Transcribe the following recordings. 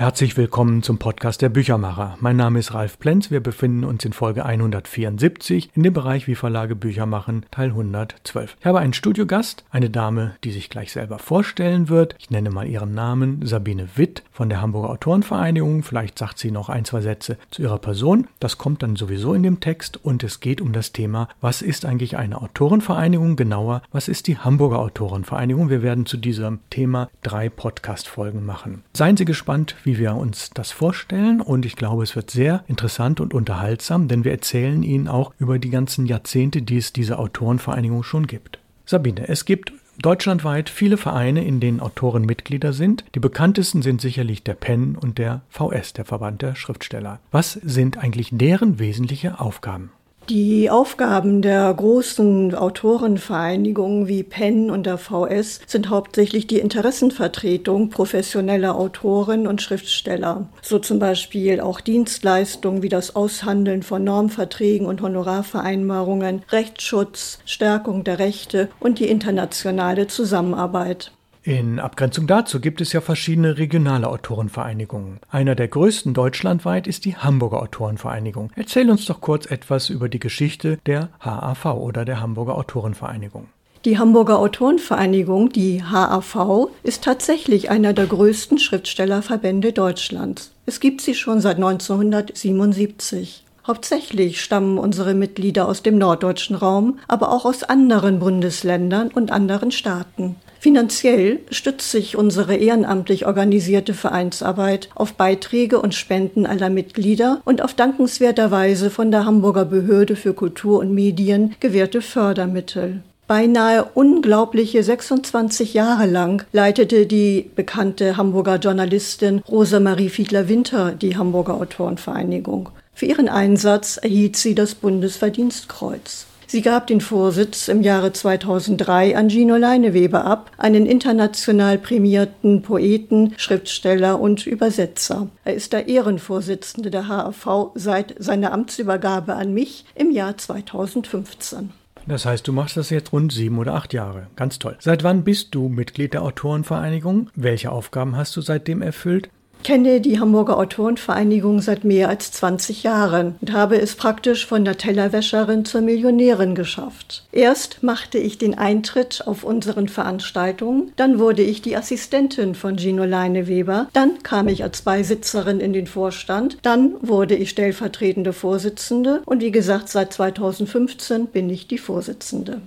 Herzlich willkommen zum Podcast der Büchermacher. Mein Name ist Ralf Plenz. Wir befinden uns in Folge 174 in dem Bereich Wie Verlage Bücher machen, Teil 112. Ich habe einen Studiogast, eine Dame, die sich gleich selber vorstellen wird. Ich nenne mal ihren Namen, Sabine Witt von der Hamburger Autorenvereinigung. Vielleicht sagt sie noch ein, zwei Sätze zu ihrer Person. Das kommt dann sowieso in dem Text und es geht um das Thema, was ist eigentlich eine Autorenvereinigung? Genauer, was ist die Hamburger Autorenvereinigung? Wir werden zu diesem Thema drei Podcast-Folgen machen. Seien Sie gespannt, wie wie wir uns das vorstellen. Und ich glaube, es wird sehr interessant und unterhaltsam, denn wir erzählen Ihnen auch über die ganzen Jahrzehnte, die es diese Autorenvereinigung schon gibt. Sabine, es gibt deutschlandweit viele Vereine, in denen Autoren Mitglieder sind. Die bekanntesten sind sicherlich der PEN und der VS, der Verband der Schriftsteller. Was sind eigentlich deren wesentliche Aufgaben? Die Aufgaben der großen Autorenvereinigungen wie PEN und der VS sind hauptsächlich die Interessenvertretung professioneller Autoren und Schriftsteller. So zum Beispiel auch Dienstleistungen wie das Aushandeln von Normverträgen und Honorarvereinbarungen, Rechtsschutz, Stärkung der Rechte und die internationale Zusammenarbeit. In Abgrenzung dazu gibt es ja verschiedene regionale Autorenvereinigungen. Einer der größten deutschlandweit ist die Hamburger Autorenvereinigung. Erzähl uns doch kurz etwas über die Geschichte der HAV oder der Hamburger Autorenvereinigung. Die Hamburger Autorenvereinigung, die HAV, ist tatsächlich einer der größten Schriftstellerverbände Deutschlands. Es gibt sie schon seit 1977. Hauptsächlich stammen unsere Mitglieder aus dem norddeutschen Raum, aber auch aus anderen Bundesländern und anderen Staaten. Finanziell stützt sich unsere ehrenamtlich organisierte Vereinsarbeit auf Beiträge und Spenden aller Mitglieder und auf dankenswerterweise von der Hamburger Behörde für Kultur und Medien gewährte Fördermittel. Beinahe unglaubliche 26 Jahre lang leitete die bekannte Hamburger Journalistin Rosa-Marie Fiedler-Winter die Hamburger Autorenvereinigung. Für ihren Einsatz erhielt sie das Bundesverdienstkreuz. Sie gab den Vorsitz im Jahre 2003 an Gino Leineweber ab, einen international prämierten Poeten, Schriftsteller und Übersetzer. Er ist der Ehrenvorsitzende der HAV seit seiner Amtsübergabe an mich im Jahr 2015. Das heißt, du machst das jetzt rund sieben oder acht Jahre. Ganz toll. Seit wann bist du Mitglied der Autorenvereinigung? Welche Aufgaben hast du seitdem erfüllt? Kenne die Hamburger Autorenvereinigung seit mehr als 20 Jahren und habe es praktisch von der Tellerwäscherin zur Millionärin geschafft. Erst machte ich den Eintritt auf unseren Veranstaltungen, dann wurde ich die Assistentin von Gino Leineweber, dann kam ich als Beisitzerin in den Vorstand, dann wurde ich stellvertretende Vorsitzende und wie gesagt, seit 2015 bin ich die Vorsitzende.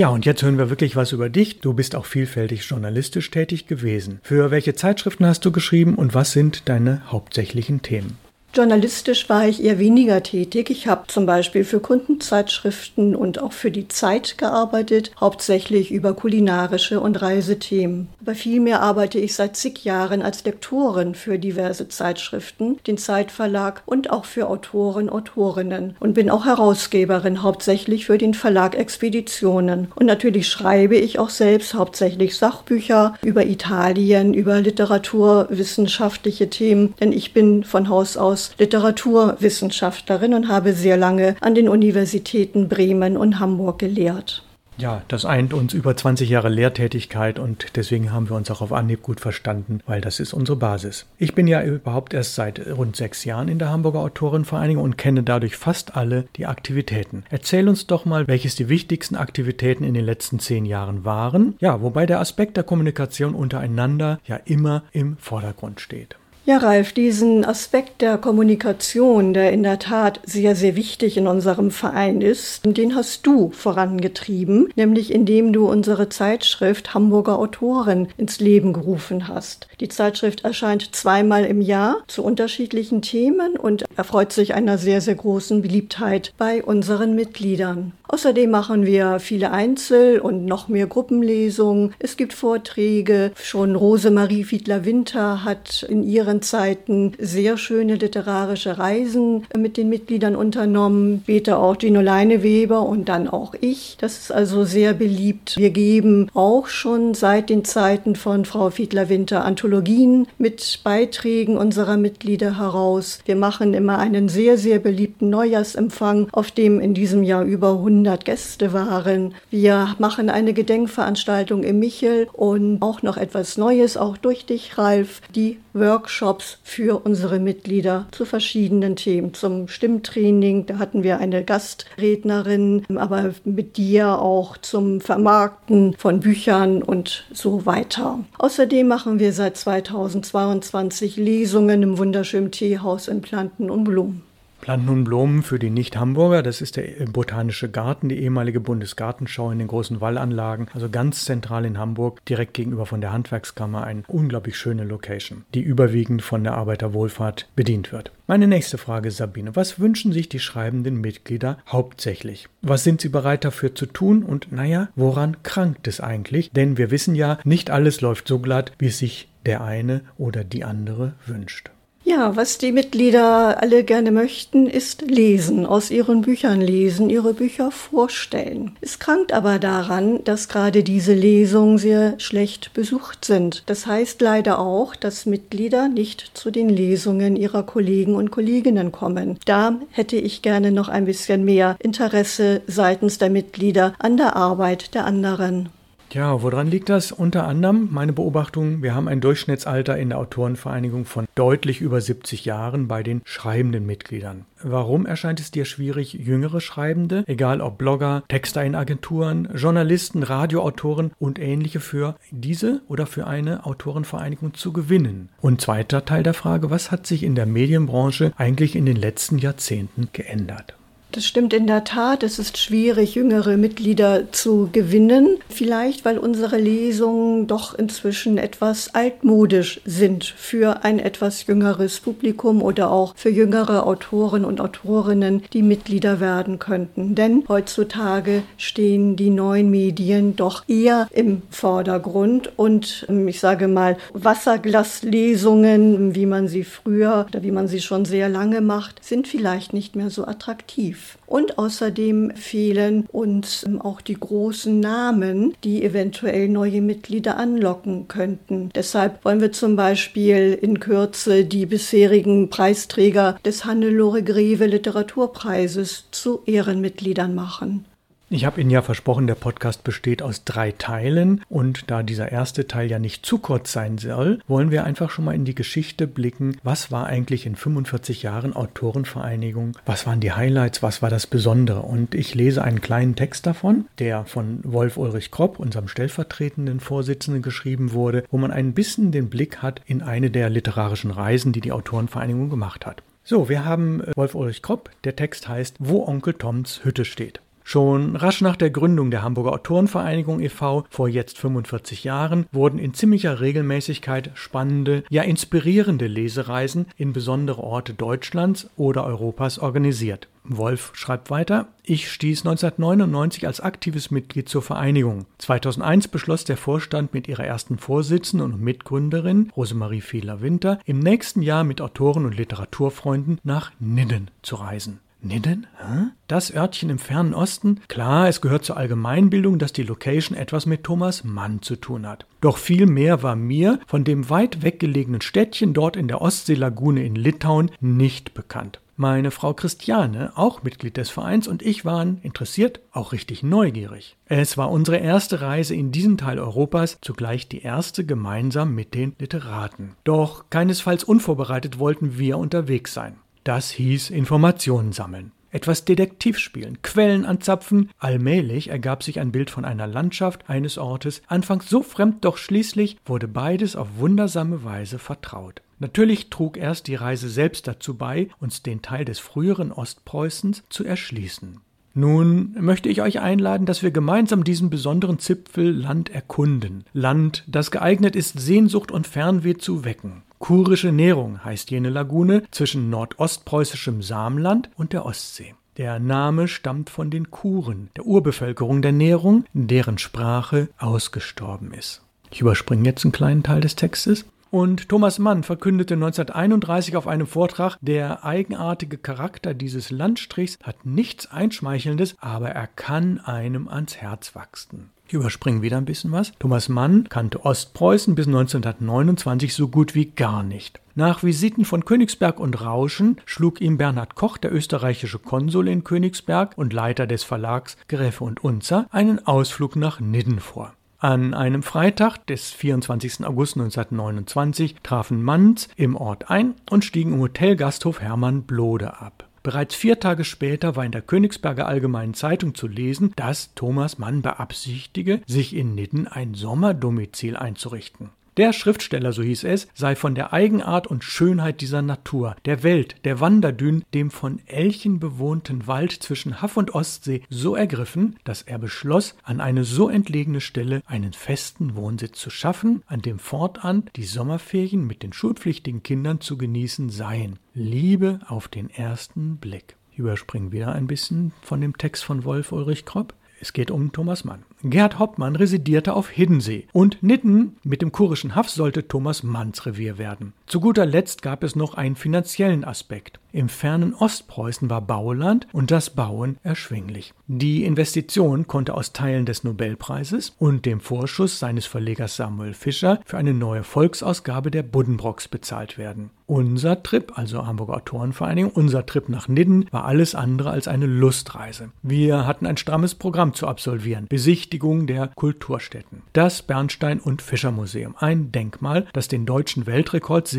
Ja, und jetzt hören wir wirklich was über dich. Du bist auch vielfältig journalistisch tätig gewesen. Für welche Zeitschriften hast du geschrieben und was sind deine hauptsächlichen Themen? Journalistisch war ich eher weniger tätig. Ich habe zum Beispiel für Kundenzeitschriften und auch für die Zeit gearbeitet, hauptsächlich über kulinarische und Reisethemen. Aber vielmehr arbeite ich seit zig Jahren als Lektorin für diverse Zeitschriften, den Zeitverlag und auch für Autoren, Autorinnen und bin auch Herausgeberin hauptsächlich für den Verlag Expeditionen. Und natürlich schreibe ich auch selbst hauptsächlich Sachbücher über Italien, über literaturwissenschaftliche Themen, denn ich bin von Haus aus Haus Literaturwissenschaftlerin und habe sehr lange an den Universitäten Bremen und Hamburg gelehrt. Ja, das eint uns über 20 Jahre Lehrtätigkeit und deswegen haben wir uns auch auf Anhieb gut verstanden, weil das ist unsere Basis. Ich bin ja überhaupt erst seit rund sechs Jahren in der Hamburger Autorenvereinigung und kenne dadurch fast alle die Aktivitäten. Erzähl uns doch mal, welches die wichtigsten Aktivitäten in den letzten zehn Jahren waren. Ja, wobei der Aspekt der Kommunikation untereinander ja immer im Vordergrund steht. Ja, Ralf, diesen Aspekt der Kommunikation, der in der Tat sehr, sehr wichtig in unserem Verein ist, den hast du vorangetrieben, nämlich indem du unsere Zeitschrift Hamburger Autoren ins Leben gerufen hast. Die Zeitschrift erscheint zweimal im Jahr zu unterschiedlichen Themen und erfreut sich einer sehr, sehr großen Beliebtheit bei unseren Mitgliedern. Außerdem machen wir viele Einzel- und noch mehr Gruppenlesungen. Es gibt Vorträge. Schon Rosemarie Fiedler-Winter hat in ihren Zeiten sehr schöne literarische Reisen mit den Mitgliedern unternommen. Später auch Gino Leineweber und dann auch ich. Das ist also sehr beliebt. Wir geben auch schon seit den Zeiten von Frau Fiedler-Winter Anthologien mit Beiträgen unserer Mitglieder heraus. Wir machen immer einen sehr, sehr beliebten Neujahrsempfang, auf dem in diesem Jahr über 100 100 Gäste waren. Wir machen eine Gedenkveranstaltung im Michel und auch noch etwas Neues, auch durch dich, Ralf, die Workshops für unsere Mitglieder zu verschiedenen Themen. Zum Stimmtraining, da hatten wir eine Gastrednerin, aber mit dir auch zum Vermarkten von Büchern und so weiter. Außerdem machen wir seit 2022 Lesungen im wunderschönen Teehaus in Planten und Blumen. Planten und Blumen für die Nicht-Hamburger, das ist der Botanische Garten, die ehemalige Bundesgartenschau in den großen Wallanlagen, also ganz zentral in Hamburg, direkt gegenüber von der Handwerkskammer, eine unglaublich schöne Location, die überwiegend von der Arbeiterwohlfahrt bedient wird. Meine nächste Frage, Sabine, was wünschen sich die schreibenden Mitglieder hauptsächlich? Was sind sie bereit dafür zu tun und naja, woran krankt es eigentlich? Denn wir wissen ja, nicht alles läuft so glatt, wie es sich der eine oder die andere wünscht. Ja, was die Mitglieder alle gerne möchten, ist lesen, aus ihren Büchern lesen, ihre Bücher vorstellen. Es krankt aber daran, dass gerade diese Lesungen sehr schlecht besucht sind. Das heißt leider auch, dass Mitglieder nicht zu den Lesungen ihrer Kollegen und Kolleginnen kommen. Da hätte ich gerne noch ein bisschen mehr Interesse seitens der Mitglieder an der Arbeit der anderen. Ja, woran liegt das? Unter anderem meine Beobachtung, wir haben ein Durchschnittsalter in der Autorenvereinigung von deutlich über 70 Jahren bei den schreibenden Mitgliedern. Warum erscheint es dir schwierig, jüngere Schreibende, egal ob Blogger, Texter in Agenturen, Journalisten, Radioautoren und ähnliche für diese oder für eine Autorenvereinigung zu gewinnen? Und zweiter Teil der Frage, was hat sich in der Medienbranche eigentlich in den letzten Jahrzehnten geändert? Das stimmt in der Tat. Es ist schwierig, jüngere Mitglieder zu gewinnen. Vielleicht, weil unsere Lesungen doch inzwischen etwas altmodisch sind für ein etwas jüngeres Publikum oder auch für jüngere Autoren und Autorinnen, die Mitglieder werden könnten. Denn heutzutage stehen die neuen Medien doch eher im Vordergrund und ähm, ich sage mal Wasserglaslesungen, wie man sie früher oder wie man sie schon sehr lange macht, sind vielleicht nicht mehr so attraktiv. Und außerdem fehlen uns ähm, auch die großen Namen, die eventuell neue Mitglieder anlocken könnten. Deshalb wollen wir zum Beispiel in Kürze die bisherigen Preisträger des Hannelore Greve Literaturpreises zu Ehrenmitgliedern machen. Ich habe Ihnen ja versprochen, der Podcast besteht aus drei Teilen und da dieser erste Teil ja nicht zu kurz sein soll, wollen wir einfach schon mal in die Geschichte blicken. Was war eigentlich in 45 Jahren Autorenvereinigung? Was waren die Highlights? Was war das Besondere? Und ich lese einen kleinen Text davon, der von Wolf Ulrich Kropp, unserem stellvertretenden Vorsitzenden, geschrieben wurde, wo man ein bisschen den Blick hat in eine der literarischen Reisen, die die Autorenvereinigung gemacht hat. So, wir haben äh, Wolf Ulrich Kropp. Der Text heißt Wo Onkel Toms Hütte steht. Schon rasch nach der Gründung der Hamburger Autorenvereinigung e.V. vor jetzt 45 Jahren wurden in ziemlicher Regelmäßigkeit spannende, ja inspirierende Lesereisen in besondere Orte Deutschlands oder Europas organisiert. Wolf schreibt weiter, ich stieß 1999 als aktives Mitglied zur Vereinigung. 2001 beschloss der Vorstand mit ihrer ersten Vorsitzenden und Mitgründerin, Rosemarie Fehler-Winter, im nächsten Jahr mit Autoren und Literaturfreunden nach Nidden zu reisen. Nidden? Hä? Das Örtchen im fernen Osten? Klar, es gehört zur Allgemeinbildung, dass die Location etwas mit Thomas Mann zu tun hat. Doch viel mehr war mir von dem weit weggelegenen Städtchen dort in der Ostseelagune in Litauen nicht bekannt. Meine Frau Christiane, auch Mitglied des Vereins, und ich waren interessiert, auch richtig neugierig. Es war unsere erste Reise in diesen Teil Europas, zugleich die erste gemeinsam mit den Literaten. Doch keinesfalls unvorbereitet wollten wir unterwegs sein. Das hieß Informationen sammeln. Etwas Detektiv spielen, Quellen anzapfen. Allmählich ergab sich ein Bild von einer Landschaft, eines Ortes, anfangs so fremd, doch schließlich wurde beides auf wundersame Weise vertraut. Natürlich trug erst die Reise selbst dazu bei, uns den Teil des früheren Ostpreußens zu erschließen. Nun möchte ich euch einladen, dass wir gemeinsam diesen besonderen Zipfel Land erkunden. Land, das geeignet ist, Sehnsucht und Fernweh zu wecken. Kurische Nährung heißt jene Lagune zwischen nordostpreußischem Samland und der Ostsee. Der Name stammt von den Kuren, der Urbevölkerung der Nährung, deren Sprache ausgestorben ist. Ich überspringe jetzt einen kleinen Teil des Textes. Und Thomas Mann verkündete 1931 auf einem Vortrag, der eigenartige Charakter dieses Landstrichs hat nichts Einschmeichelndes, aber er kann einem ans Herz wachsen. Ich überspringe wieder ein bisschen was. Thomas Mann kannte Ostpreußen bis 1929 so gut wie gar nicht. Nach Visiten von Königsberg und Rauschen schlug ihm Bernhard Koch, der österreichische Konsul in Königsberg und Leiter des Verlags Gräfe und Unzer, einen Ausflug nach Nidden vor. An einem Freitag des 24. August 1929 trafen Manz im Ort ein und stiegen im Hotelgasthof Hermann Blode ab. Bereits vier Tage später war in der Königsberger Allgemeinen Zeitung zu lesen, dass Thomas Mann beabsichtige, sich in Nidden ein Sommerdomizil einzurichten. Der Schriftsteller, so hieß es, sei von der Eigenart und Schönheit dieser Natur, der Welt, der Wanderdünen, dem von Elchen bewohnten Wald zwischen Haff und Ostsee so ergriffen, dass er beschloss, an eine so entlegene Stelle einen festen Wohnsitz zu schaffen, an dem fortan die Sommerferien mit den schulpflichtigen Kindern zu genießen seien. Liebe auf den ersten Blick. Ich überspringe wieder ein bisschen von dem Text von Wolf Ulrich Kropp. Es geht um Thomas Mann. Gerd Hoppmann residierte auf Hiddensee und Nitten mit dem kurischen Haff sollte Thomas Manns Revier werden. Zu guter Letzt gab es noch einen finanziellen Aspekt. Im fernen Ostpreußen war Bauland und das Bauen erschwinglich. Die Investition konnte aus Teilen des Nobelpreises und dem Vorschuss seines Verlegers Samuel Fischer für eine neue Volksausgabe der Buddenbrocks bezahlt werden. Unser Trip, also Hamburger Autorenvereinigung, unser Trip nach Nidden war alles andere als eine Lustreise. Wir hatten ein strammes Programm zu absolvieren. Besichtigung der Kulturstätten. Das Bernstein- und Fischer-Museum, ein Denkmal, das den deutschen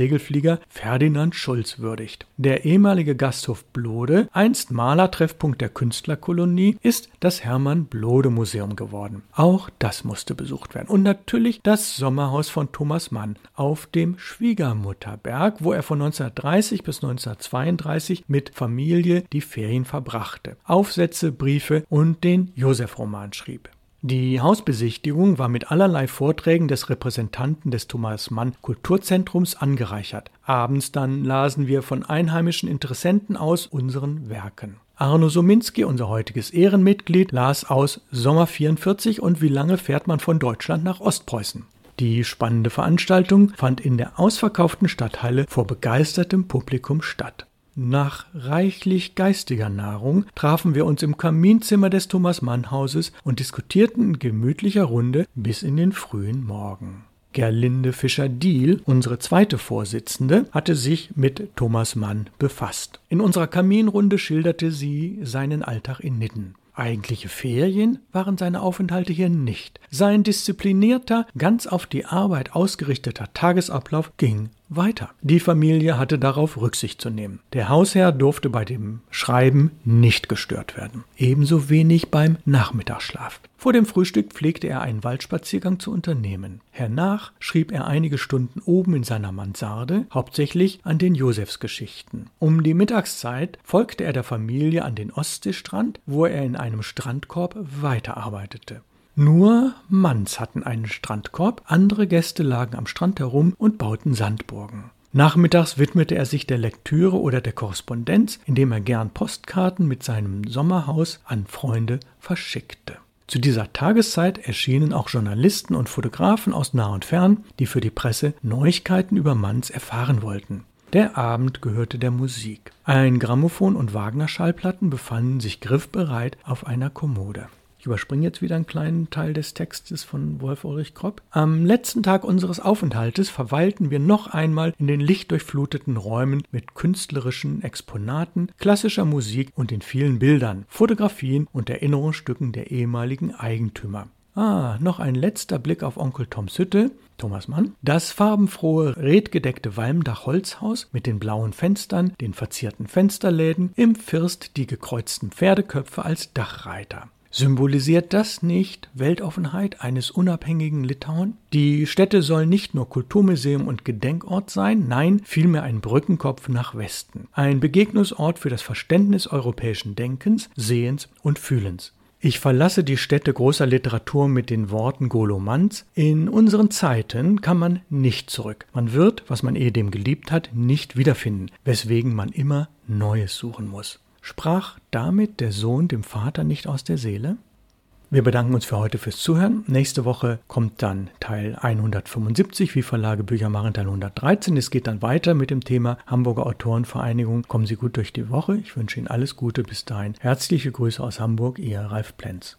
Weltrekordsegelflieger Ferdinand Schulz würdigt. Der ehemalige Gasthof Blode, einst Malertreffpunkt der Künstlerkolonie, ist das Hermann Blode Museum geworden. Auch das musste besucht werden. Und natürlich das Sommerhaus von Thomas Mann auf dem Schwiegermutterberg, wo er von 1930 bis 1932 mit Familie die Ferien verbrachte, Aufsätze, Briefe und den Josef-Roman schrieb. Die Hausbesichtigung war mit allerlei Vorträgen des Repräsentanten des Thomas Mann Kulturzentrums angereichert. Abends dann lasen wir von einheimischen Interessenten aus unseren Werken. Arno Sominski, unser heutiges Ehrenmitglied, las aus Sommer 44 und wie lange fährt man von Deutschland nach Ostpreußen. Die spannende Veranstaltung fand in der ausverkauften Stadthalle vor begeistertem Publikum statt. Nach reichlich geistiger Nahrung trafen wir uns im Kaminzimmer des Thomas Mann Hauses und diskutierten in gemütlicher Runde bis in den frühen Morgen. Gerlinde Fischer-Diel, unsere zweite Vorsitzende, hatte sich mit Thomas Mann befasst. In unserer Kaminrunde schilderte sie seinen Alltag in Nidden. Eigentliche Ferien waren seine Aufenthalte hier nicht. Sein disziplinierter, ganz auf die Arbeit ausgerichteter Tagesablauf ging weiter. Die Familie hatte darauf Rücksicht zu nehmen. Der Hausherr durfte bei dem Schreiben nicht gestört werden. Ebenso wenig beim Nachmittagsschlaf. Vor dem Frühstück pflegte er einen Waldspaziergang zu unternehmen. Hernach schrieb er einige Stunden oben in seiner Mansarde, hauptsächlich an den Josefsgeschichten. Um die Mittagszeit folgte er der Familie an den Ostseestrand, wo er in einem Strandkorb weiterarbeitete. Nur Manns hatten einen Strandkorb, andere Gäste lagen am Strand herum und bauten Sandburgen. Nachmittags widmete er sich der Lektüre oder der Korrespondenz, indem er gern Postkarten mit seinem Sommerhaus an Freunde verschickte. Zu dieser Tageszeit erschienen auch Journalisten und Fotografen aus nah und fern, die für die Presse Neuigkeiten über Manns erfahren wollten. Der Abend gehörte der Musik. Ein Grammophon und Wagner-Schallplatten befanden sich griffbereit auf einer Kommode. Ich überspringe jetzt wieder einen kleinen Teil des Textes von Wolf Ulrich Kropp. Am letzten Tag unseres Aufenthaltes verweilten wir noch einmal in den lichtdurchfluteten Räumen mit künstlerischen Exponaten, klassischer Musik und den vielen Bildern, Fotografien und Erinnerungsstücken der ehemaligen Eigentümer. Ah, noch ein letzter Blick auf Onkel Toms Hütte, Thomas Mann. Das farbenfrohe, redgedeckte Walmdach-Holzhaus mit den blauen Fenstern, den verzierten Fensterläden, im First die gekreuzten Pferdeköpfe als Dachreiter. Symbolisiert das nicht Weltoffenheit eines unabhängigen Litauen? Die Städte sollen nicht nur Kulturmuseum und Gedenkort sein, nein, vielmehr ein Brückenkopf nach Westen. Ein Begegnungsort für das Verständnis europäischen Denkens, Sehens und Fühlens. Ich verlasse die Städte großer Literatur mit den Worten Golomanns. In unseren Zeiten kann man nicht zurück. Man wird, was man ehedem geliebt hat, nicht wiederfinden, weswegen man immer Neues suchen muss. Sprach damit der Sohn dem Vater nicht aus der Seele? Wir bedanken uns für heute fürs Zuhören. Nächste Woche kommt dann Teil 175, wie Verlage Bücher machen, Teil 113. Es geht dann weiter mit dem Thema Hamburger Autorenvereinigung. Kommen Sie gut durch die Woche. Ich wünsche Ihnen alles Gute bis dahin. Herzliche Grüße aus Hamburg, Ihr Ralf Plenz.